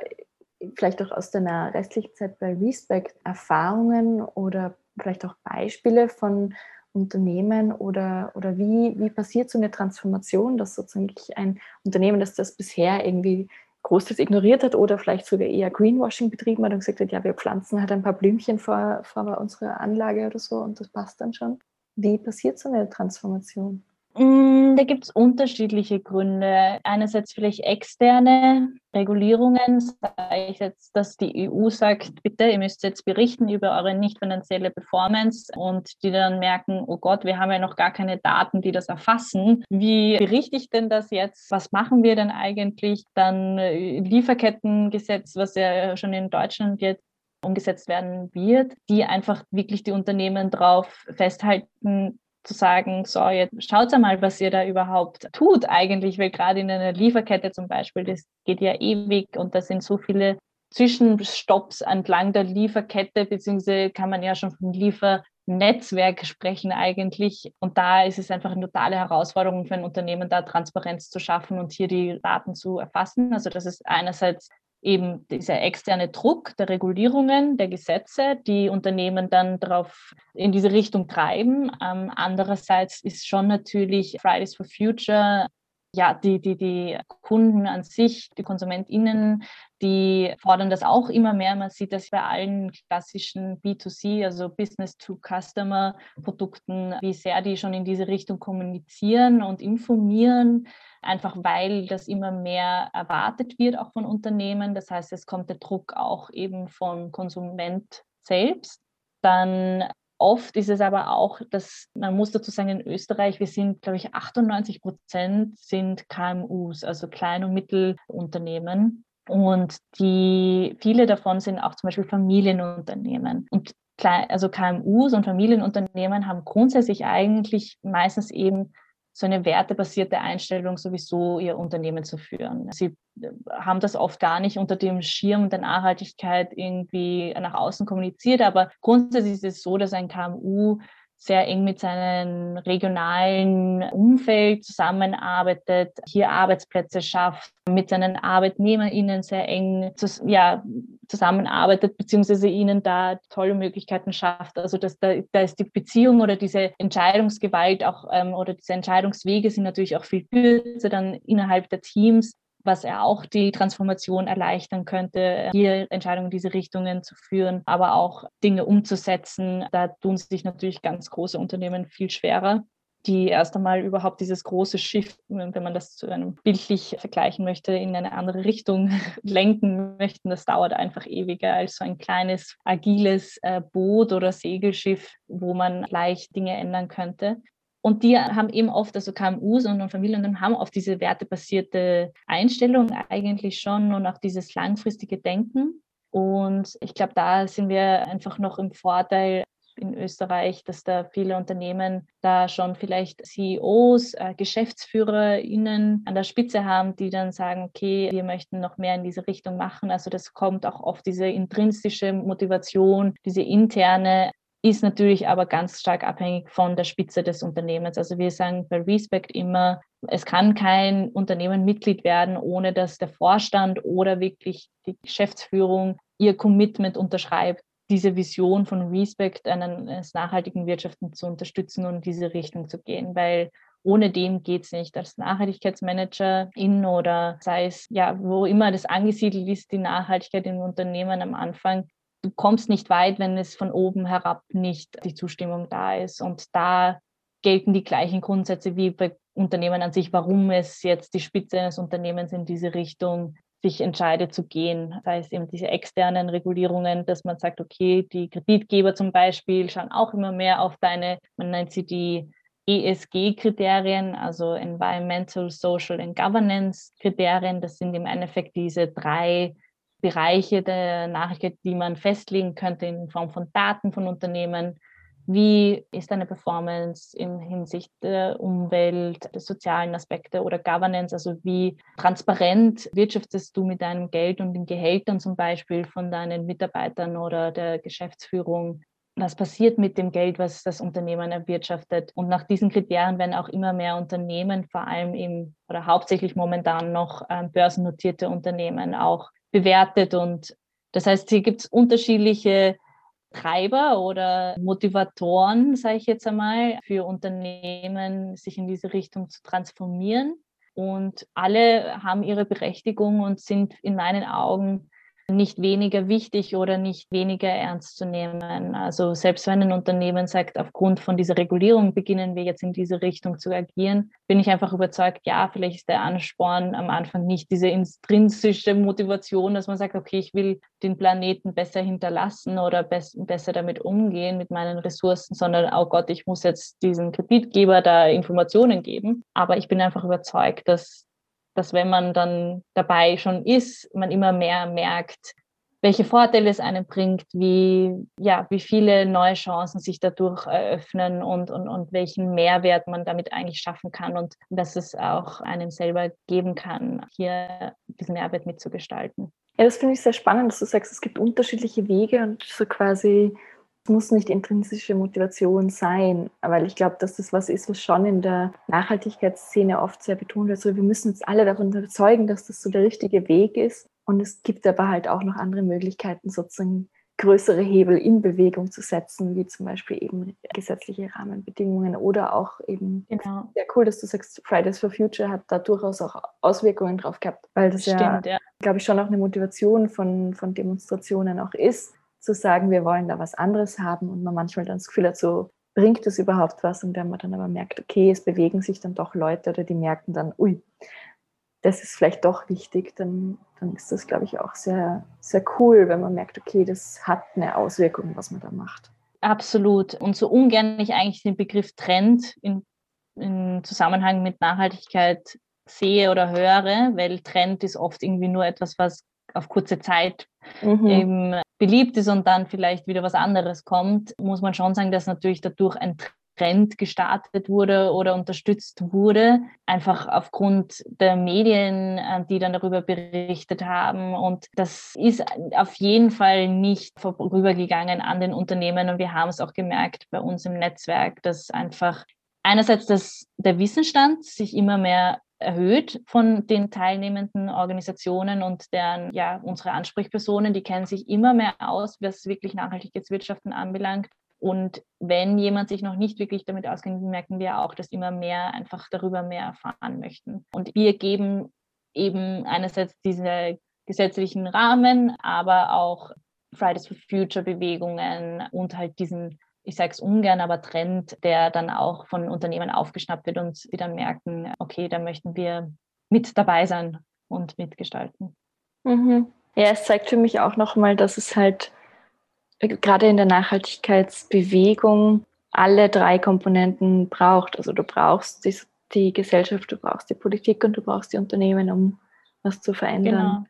vielleicht auch aus deiner restlichen Zeit bei Respect Erfahrungen oder vielleicht auch Beispiele von Unternehmen oder, oder wie, wie passiert so eine Transformation, dass sozusagen ein Unternehmen, das das bisher irgendwie großteils ignoriert hat oder vielleicht sogar eher Greenwashing betrieben hat und gesagt hat, ja, wir pflanzen halt ein paar Blümchen vor, vor unserer Anlage oder so und das passt dann schon. Wie passiert so eine Transformation? Mm, da gibt es unterschiedliche Gründe. Einerseits vielleicht externe Regulierungen, sei ich jetzt, dass die EU sagt, bitte, ihr müsst jetzt berichten über eure nicht finanzielle Performance und die dann merken, oh Gott, wir haben ja noch gar keine Daten, die das erfassen. Wie berichte ich denn das jetzt? Was machen wir denn eigentlich? Dann äh, Lieferkettengesetz, was ja schon in Deutschland jetzt umgesetzt werden wird, die einfach wirklich die Unternehmen darauf festhalten, zu sagen, so, jetzt schaut mal, was ihr da überhaupt tut eigentlich, weil gerade in einer Lieferkette zum Beispiel, das geht ja ewig und da sind so viele Zwischenstopps entlang der Lieferkette, beziehungsweise kann man ja schon von Liefernetzwerk sprechen eigentlich. Und da ist es einfach eine totale Herausforderung für ein Unternehmen, da Transparenz zu schaffen und hier die Daten zu erfassen. Also das ist einerseits eben dieser externe Druck der Regulierungen, der Gesetze, die Unternehmen dann darauf in diese Richtung treiben. Ähm, andererseits ist schon natürlich Fridays for Future ja, die, die, die Kunden an sich, die KonsumentInnen, die fordern das auch immer mehr. Man sieht das bei allen klassischen B2C, also Business-to-Customer-Produkten, wie sehr die schon in diese Richtung kommunizieren und informieren, einfach weil das immer mehr erwartet wird, auch von Unternehmen. Das heißt, es kommt der Druck auch eben vom Konsument selbst. Dann Oft ist es aber auch, dass man muss dazu sagen, in Österreich, wir sind, glaube ich, 98 Prozent sind KMUs, also Klein- und Mittelunternehmen. Und die, viele davon sind auch zum Beispiel Familienunternehmen. Und also KMUs und Familienunternehmen haben grundsätzlich eigentlich meistens eben so eine wertebasierte Einstellung sowieso ihr Unternehmen zu führen. Sie äh, haben das oft gar nicht unter dem Schirm der Nachhaltigkeit irgendwie nach außen kommuniziert, aber grundsätzlich ist es so, dass ein KMU sehr eng mit seinem regionalen Umfeld zusammenarbeitet, hier Arbeitsplätze schafft, mit seinen ArbeitnehmerInnen sehr eng ja, zusammenarbeitet, beziehungsweise ihnen da tolle Möglichkeiten schafft. Also dass da, da ist die Beziehung oder diese Entscheidungsgewalt auch ähm, oder diese Entscheidungswege sind natürlich auch viel kürzer dann innerhalb der Teams was er auch die Transformation erleichtern könnte, hier Entscheidungen in diese Richtungen zu führen, aber auch Dinge umzusetzen. Da tun sich natürlich ganz große Unternehmen viel schwerer die erst einmal überhaupt dieses große Schiff, wenn man das zu einem bildlich vergleichen möchte, in eine andere Richtung lenken möchten. Das dauert einfach ewiger als so ein kleines, agiles äh, Boot oder Segelschiff, wo man leicht Dinge ändern könnte. Und die haben eben oft, also KMUs und Familien haben oft diese wertebasierte Einstellung eigentlich schon und auch dieses langfristige Denken. Und ich glaube, da sind wir einfach noch im Vorteil in Österreich, dass da viele Unternehmen da schon vielleicht CEOs, äh, GeschäftsführerInnen an der Spitze haben, die dann sagen, okay, wir möchten noch mehr in diese Richtung machen. Also das kommt auch oft diese intrinsische Motivation, diese interne ist natürlich aber ganz stark abhängig von der Spitze des Unternehmens. Also wir sagen bei Respect immer, es kann kein Unternehmen Mitglied werden, ohne dass der Vorstand oder wirklich die Geschäftsführung ihr Commitment unterschreibt, diese Vision von Respect eines nachhaltigen Wirtschaften zu unterstützen und in diese Richtung zu gehen. Weil ohne dem geht es nicht. Als Nachhaltigkeitsmanagerin oder sei es ja, wo immer das angesiedelt ist, die Nachhaltigkeit im Unternehmen am Anfang, du kommst nicht weit, wenn es von oben herab nicht die Zustimmung da ist. Und da gelten die gleichen Grundsätze wie bei Unternehmen an sich, warum es jetzt die Spitze eines Unternehmens in diese Richtung sich entscheidet zu gehen. Das heißt eben diese externen Regulierungen, dass man sagt, okay, die Kreditgeber zum Beispiel schauen auch immer mehr auf deine, man nennt sie die ESG-Kriterien, also Environmental, Social and Governance-Kriterien. Das sind im Endeffekt diese drei Bereiche der Nachricht, die man festlegen könnte in Form von Daten von Unternehmen. Wie ist deine Performance in Hinsicht der Umwelt, der sozialen Aspekte oder Governance? Also wie transparent wirtschaftest du mit deinem Geld und den Gehältern zum Beispiel von deinen Mitarbeitern oder der Geschäftsführung? was passiert mit dem Geld, was das Unternehmen erwirtschaftet. Und nach diesen Kriterien werden auch immer mehr Unternehmen, vor allem im oder hauptsächlich momentan noch ähm, börsennotierte Unternehmen auch bewertet. Und das heißt, hier gibt es unterschiedliche Treiber oder Motivatoren, sage ich jetzt einmal, für Unternehmen, sich in diese Richtung zu transformieren. Und alle haben ihre Berechtigung und sind in meinen Augen nicht weniger wichtig oder nicht weniger ernst zu nehmen. Also selbst wenn ein Unternehmen sagt, aufgrund von dieser Regulierung beginnen wir jetzt in diese Richtung zu agieren, bin ich einfach überzeugt, ja, vielleicht ist der Ansporn am Anfang nicht diese intrinsische Motivation, dass man sagt, okay, ich will den Planeten besser hinterlassen oder besser damit umgehen mit meinen Ressourcen, sondern, oh Gott, ich muss jetzt diesen Kreditgeber da Informationen geben. Aber ich bin einfach überzeugt, dass dass wenn man dann dabei schon ist, man immer mehr merkt, welche Vorteile es einem bringt, wie, ja, wie viele neue Chancen sich dadurch eröffnen und, und, und welchen Mehrwert man damit eigentlich schaffen kann und dass es auch einem selber geben kann, hier diesen Mehrwert mitzugestalten. Ja, das finde ich sehr spannend, dass du sagst, es gibt unterschiedliche Wege und so quasi muss nicht intrinsische Motivation sein, weil ich glaube, dass das was ist, was schon in der Nachhaltigkeitsszene oft sehr betont wird. So, wir müssen uns alle davon überzeugen, dass das so der richtige Weg ist. Und es gibt aber halt auch noch andere Möglichkeiten, sozusagen größere Hebel in Bewegung zu setzen, wie zum Beispiel eben gesetzliche Rahmenbedingungen oder auch eben, genau. ja cool, dass du sagst, Fridays for Future hat da durchaus auch Auswirkungen drauf gehabt, weil das Stimmt, ja, ja. glaube ich, schon auch eine Motivation von, von Demonstrationen auch ist, zu sagen, wir wollen da was anderes haben und man manchmal dann das Gefühl hat, so bringt das überhaupt was und wenn man dann aber merkt, okay, es bewegen sich dann doch Leute oder die merken dann, ui, das ist vielleicht doch wichtig, dann, dann ist das, glaube ich, auch sehr, sehr cool, wenn man merkt, okay, das hat eine Auswirkung, was man da macht. Absolut. Und so ungern ich eigentlich den Begriff Trend in, in Zusammenhang mit Nachhaltigkeit sehe oder höre, weil Trend ist oft irgendwie nur etwas, was auf kurze Zeit mhm. eben beliebt ist und dann vielleicht wieder was anderes kommt, muss man schon sagen, dass natürlich dadurch ein Trend gestartet wurde oder unterstützt wurde, einfach aufgrund der Medien, äh, die dann darüber berichtet haben. Und das ist auf jeden Fall nicht vorübergegangen an den Unternehmen. Und wir haben es auch gemerkt bei uns im Netzwerk, dass einfach einerseits das, der Wissensstand sich immer mehr erhöht von den teilnehmenden Organisationen und deren, ja, unsere Ansprechpersonen, die kennen sich immer mehr aus, was wirklich nachhaltiges Wirtschaften anbelangt. Und wenn jemand sich noch nicht wirklich damit auskennt, merken wir auch, dass immer mehr einfach darüber mehr erfahren möchten. Und wir geben eben einerseits diese gesetzlichen Rahmen, aber auch Fridays for Future Bewegungen und halt diesen ich sage es ungern, aber Trend, der dann auch von Unternehmen aufgeschnappt wird und sie dann merken, okay, da möchten wir mit dabei sein und mitgestalten. Mhm. Ja, es zeigt für mich auch nochmal, dass es halt äh, gerade in der Nachhaltigkeitsbewegung alle drei Komponenten braucht. Also du brauchst die, die Gesellschaft, du brauchst die Politik und du brauchst die Unternehmen, um was zu verändern.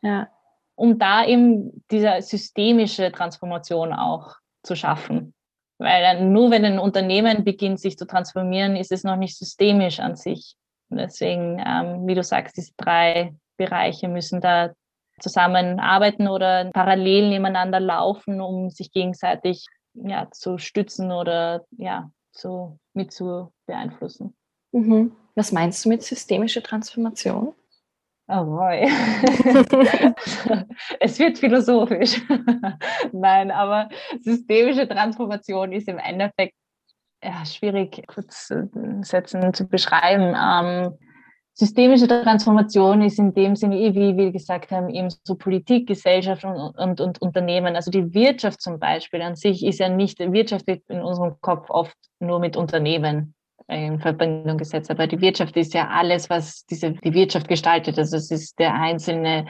Genau. Ja. Um da eben diese systemische Transformation auch zu schaffen. Weil nur wenn ein Unternehmen beginnt, sich zu transformieren, ist es noch nicht systemisch an sich. Und deswegen, ähm, wie du sagst, diese drei Bereiche müssen da zusammenarbeiten oder parallel nebeneinander laufen, um sich gegenseitig ja, zu stützen oder ja, zu, mit zu beeinflussen. Mhm. Was meinst du mit systemischer Transformation? Oh boy. es wird philosophisch. Nein, aber systemische Transformation ist im Endeffekt ja, schwierig kurz Sätzen zu beschreiben. Ähm, systemische Transformation ist in dem Sinne, eh, wie wir gesagt haben, eben so Politik, Gesellschaft und, und, und Unternehmen. Also die Wirtschaft zum Beispiel an sich ist ja nicht, Wirtschaft wird in unserem Kopf oft nur mit Unternehmen in Verbindung gesetzt. Aber die Wirtschaft ist ja alles, was diese, die Wirtschaft gestaltet. Also es ist der einzelne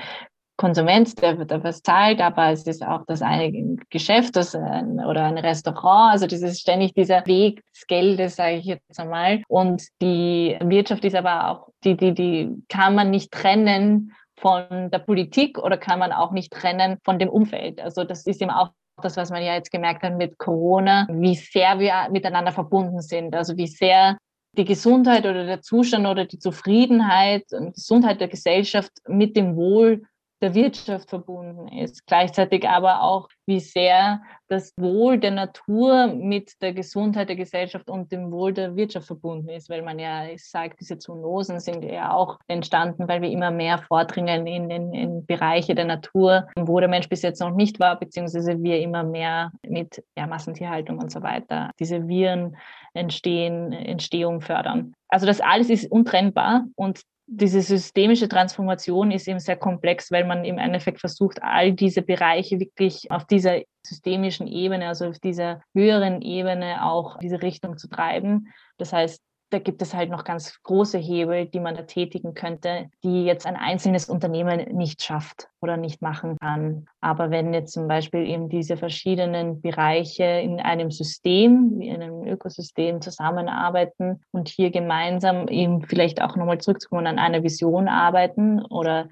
Konsument, der, der was zahlt, aber es ist auch das eine Geschäft das ein, oder ein Restaurant. Also das ist ständig dieser Weg des Geldes, sage ich jetzt einmal. Und die Wirtschaft ist aber auch, die, die, die kann man nicht trennen von der Politik oder kann man auch nicht trennen von dem Umfeld. Also das ist eben auch das, was man ja jetzt gemerkt hat mit Corona, wie sehr wir miteinander verbunden sind. Also wie sehr die Gesundheit oder der Zustand oder die Zufriedenheit und Gesundheit der Gesellschaft mit dem Wohl der Wirtschaft verbunden ist. Gleichzeitig aber auch, wie sehr das Wohl der Natur mit der Gesundheit der Gesellschaft und dem Wohl der Wirtschaft verbunden ist, weil man ja sagt, diese Zoonosen sind ja auch entstanden, weil wir immer mehr vordringen in, in, in Bereiche der Natur, wo der Mensch bis jetzt noch nicht war, beziehungsweise wir immer mehr mit ja, Massentierhaltung und so weiter diese Viren entstehen, Entstehung fördern. Also das alles ist untrennbar und diese systemische Transformation ist eben sehr komplex, weil man im Endeffekt versucht, all diese Bereiche wirklich auf dieser systemischen Ebene, also auf dieser höheren Ebene auch diese Richtung zu treiben. Das heißt, da gibt es halt noch ganz große Hebel, die man da tätigen könnte, die jetzt ein einzelnes Unternehmen nicht schafft oder nicht machen kann. Aber wenn jetzt zum Beispiel eben diese verschiedenen Bereiche in einem System, in einem Ökosystem zusammenarbeiten und hier gemeinsam eben vielleicht auch nochmal zurückzukommen an einer Vision arbeiten oder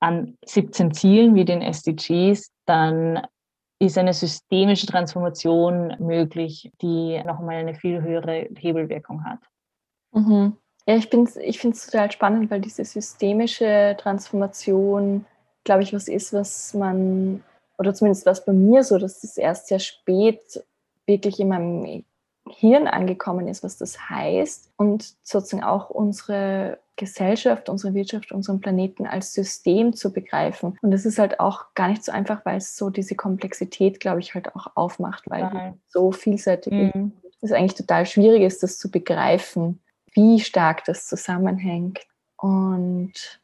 an 17 Zielen wie den SDGs, dann ist eine systemische Transformation möglich, die nochmal eine viel höhere Hebelwirkung hat. Mhm. Ja, ich, ich finde es total spannend, weil diese systemische Transformation, glaube ich, was ist, was man, oder zumindest was bei mir so, dass das erst sehr spät wirklich in meinem Hirn angekommen ist, was das heißt und sozusagen auch unsere Gesellschaft, unsere Wirtschaft, unseren Planeten als System zu begreifen. Und das ist halt auch gar nicht so einfach, weil es so diese Komplexität, glaube ich, halt auch aufmacht, weil so vielseitig mhm. ist. Es eigentlich total schwierig ist, das zu begreifen wie stark das zusammenhängt und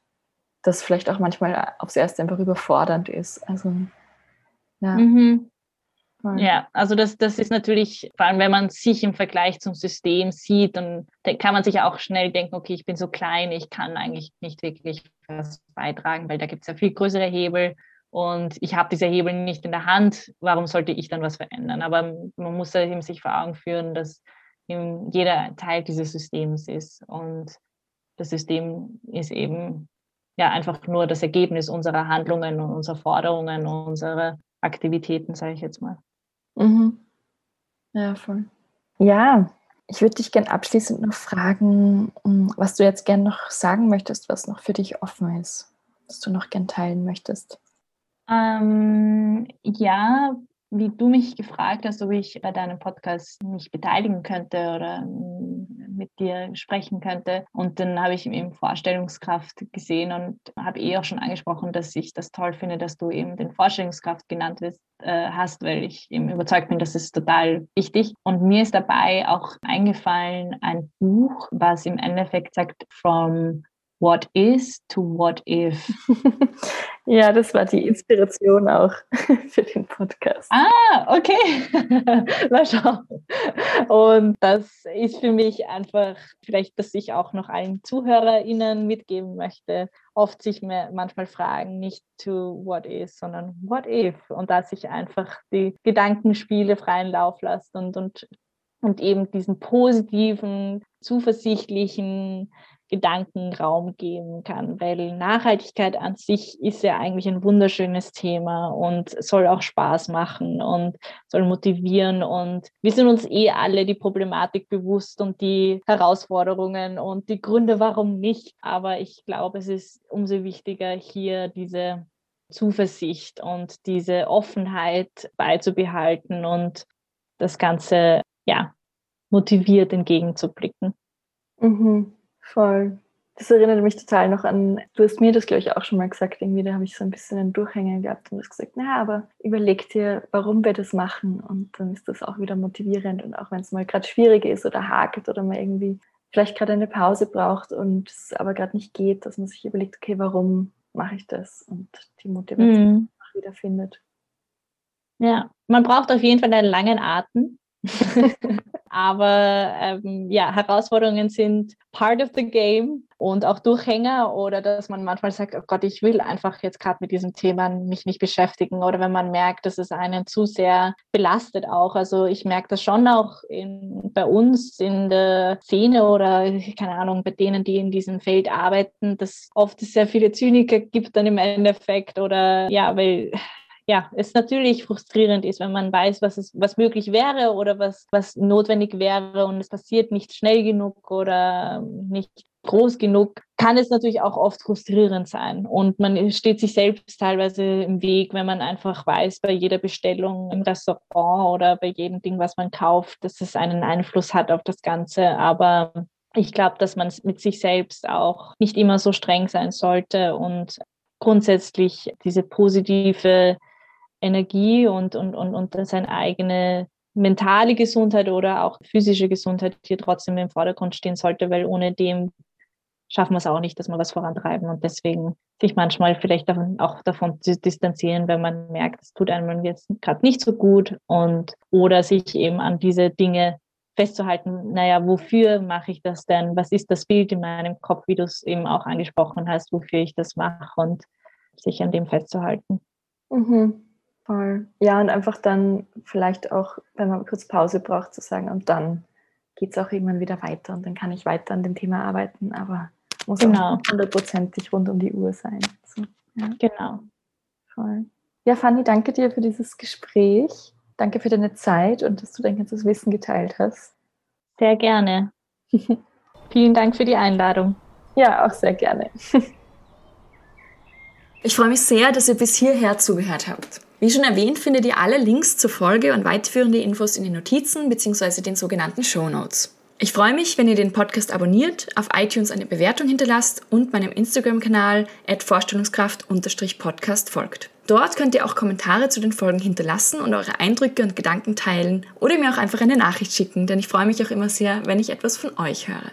das vielleicht auch manchmal aufs Erste einfach überfordernd ist. Also, ja. Mhm. Ja, also das, das ist natürlich, vor allem wenn man sich im Vergleich zum System sieht, dann kann man sich auch schnell denken, okay, ich bin so klein, ich kann eigentlich nicht wirklich was beitragen, weil da gibt es ja viel größere Hebel und ich habe diese Hebel nicht in der Hand, warum sollte ich dann was verändern? Aber man muss eben sich vor Augen führen, dass jeder Teil dieses Systems ist. Und das System ist eben ja einfach nur das Ergebnis unserer Handlungen und unserer Forderungen und unserer Aktivitäten, sage ich jetzt mal. Mhm. Ja, voll. Ja, ich würde dich gerne abschließend noch fragen, hm, was du jetzt gerne noch sagen möchtest, was noch für dich offen ist, was du noch gern teilen möchtest. Ähm, ja, wie du mich gefragt hast, ob ich bei deinem Podcast mich beteiligen könnte oder mm, mit dir sprechen könnte. Und dann habe ich eben Vorstellungskraft gesehen und habe eh auch schon angesprochen, dass ich das toll finde, dass du eben den Vorstellungskraft genannt wirst, äh, hast, weil ich eben überzeugt bin, das ist total wichtig. Und mir ist dabei auch eingefallen ein Buch, was im Endeffekt sagt, From What is to what if. ja, das war die Inspiration auch für den Podcast. Ah, okay. Mal schauen. Und das ist für mich einfach vielleicht, dass ich auch noch allen ZuhörerInnen mitgeben möchte, oft sich manchmal fragen, nicht to what is, sondern what if. Und dass ich einfach die Gedankenspiele freien Lauf lasse und, und, und eben diesen positiven, zuversichtlichen, Gedanken Raum geben kann, weil Nachhaltigkeit an sich ist ja eigentlich ein wunderschönes Thema und soll auch Spaß machen und soll motivieren und wir sind uns eh alle die Problematik bewusst und die Herausforderungen und die Gründe, warum nicht. Aber ich glaube, es ist umso wichtiger, hier diese Zuversicht und diese Offenheit beizubehalten und das Ganze, ja, motiviert entgegenzublicken. Mhm. Voll. Das erinnert mich total noch an, du hast mir das, glaube ich, auch schon mal gesagt, irgendwie, da habe ich so ein bisschen einen Durchhänger gehabt und hast gesagt, naja, aber überleg dir, warum wir das machen und dann ist das auch wieder motivierend und auch wenn es mal gerade schwierig ist oder hakelt oder man irgendwie vielleicht gerade eine Pause braucht und es aber gerade nicht geht, dass man sich überlegt, okay, warum mache ich das und die Motivation mhm. wieder findet. Ja, man braucht auf jeden Fall einen langen Atem. Aber ähm, ja, Herausforderungen sind part of the game und auch Durchhänger oder dass man manchmal sagt, oh Gott, ich will einfach jetzt gerade mit diesem Thema mich nicht beschäftigen oder wenn man merkt, dass es einen zu sehr belastet auch. Also ich merke das schon auch in, bei uns in der Szene oder keine Ahnung, bei denen, die in diesem Feld arbeiten, dass oft sehr viele Zyniker gibt dann im Endeffekt oder ja, weil ja, es natürlich frustrierend ist, wenn man weiß, was es, was möglich wäre oder was, was notwendig wäre und es passiert nicht schnell genug oder nicht groß genug, kann es natürlich auch oft frustrierend sein. Und man steht sich selbst teilweise im Weg, wenn man einfach weiß, bei jeder Bestellung im Restaurant oder bei jedem Ding, was man kauft, dass es einen Einfluss hat auf das Ganze. Aber ich glaube, dass man mit sich selbst auch nicht immer so streng sein sollte und grundsätzlich diese positive Energie und, und, und, und seine eigene mentale Gesundheit oder auch physische Gesundheit hier trotzdem im Vordergrund stehen sollte, weil ohne dem schaffen wir es auch nicht, dass wir was vorantreiben und deswegen sich manchmal vielleicht auch davon zu distanzieren, wenn man merkt, es tut einem jetzt gerade nicht so gut und oder sich eben an diese Dinge festzuhalten, naja, wofür mache ich das denn? Was ist das Bild in meinem Kopf, wie du es eben auch angesprochen hast, wofür ich das mache und sich an dem festzuhalten. Mhm. Voll. Ja, und einfach dann vielleicht auch, wenn man kurz Pause braucht, zu sagen, und dann geht es auch irgendwann wieder weiter und dann kann ich weiter an dem Thema arbeiten, aber muss genau. auch hundertprozentig rund um die Uhr sein. So, ja. Genau. Voll. Ja, Fanny, danke dir für dieses Gespräch. Danke für deine Zeit und dass du dein ganzes Wissen geteilt hast. Sehr gerne. Vielen Dank für die Einladung. Ja, auch sehr gerne. ich freue mich sehr, dass ihr bis hierher zugehört habt. Wie schon erwähnt, findet ihr alle Links zur Folge und weiterführende Infos in den Notizen bzw. den sogenannten Show Notes. Ich freue mich, wenn ihr den Podcast abonniert, auf iTunes eine Bewertung hinterlasst und meinem Instagram-Kanal vorstellungskraft-podcast folgt. Dort könnt ihr auch Kommentare zu den Folgen hinterlassen und eure Eindrücke und Gedanken teilen oder mir auch einfach eine Nachricht schicken, denn ich freue mich auch immer sehr, wenn ich etwas von euch höre.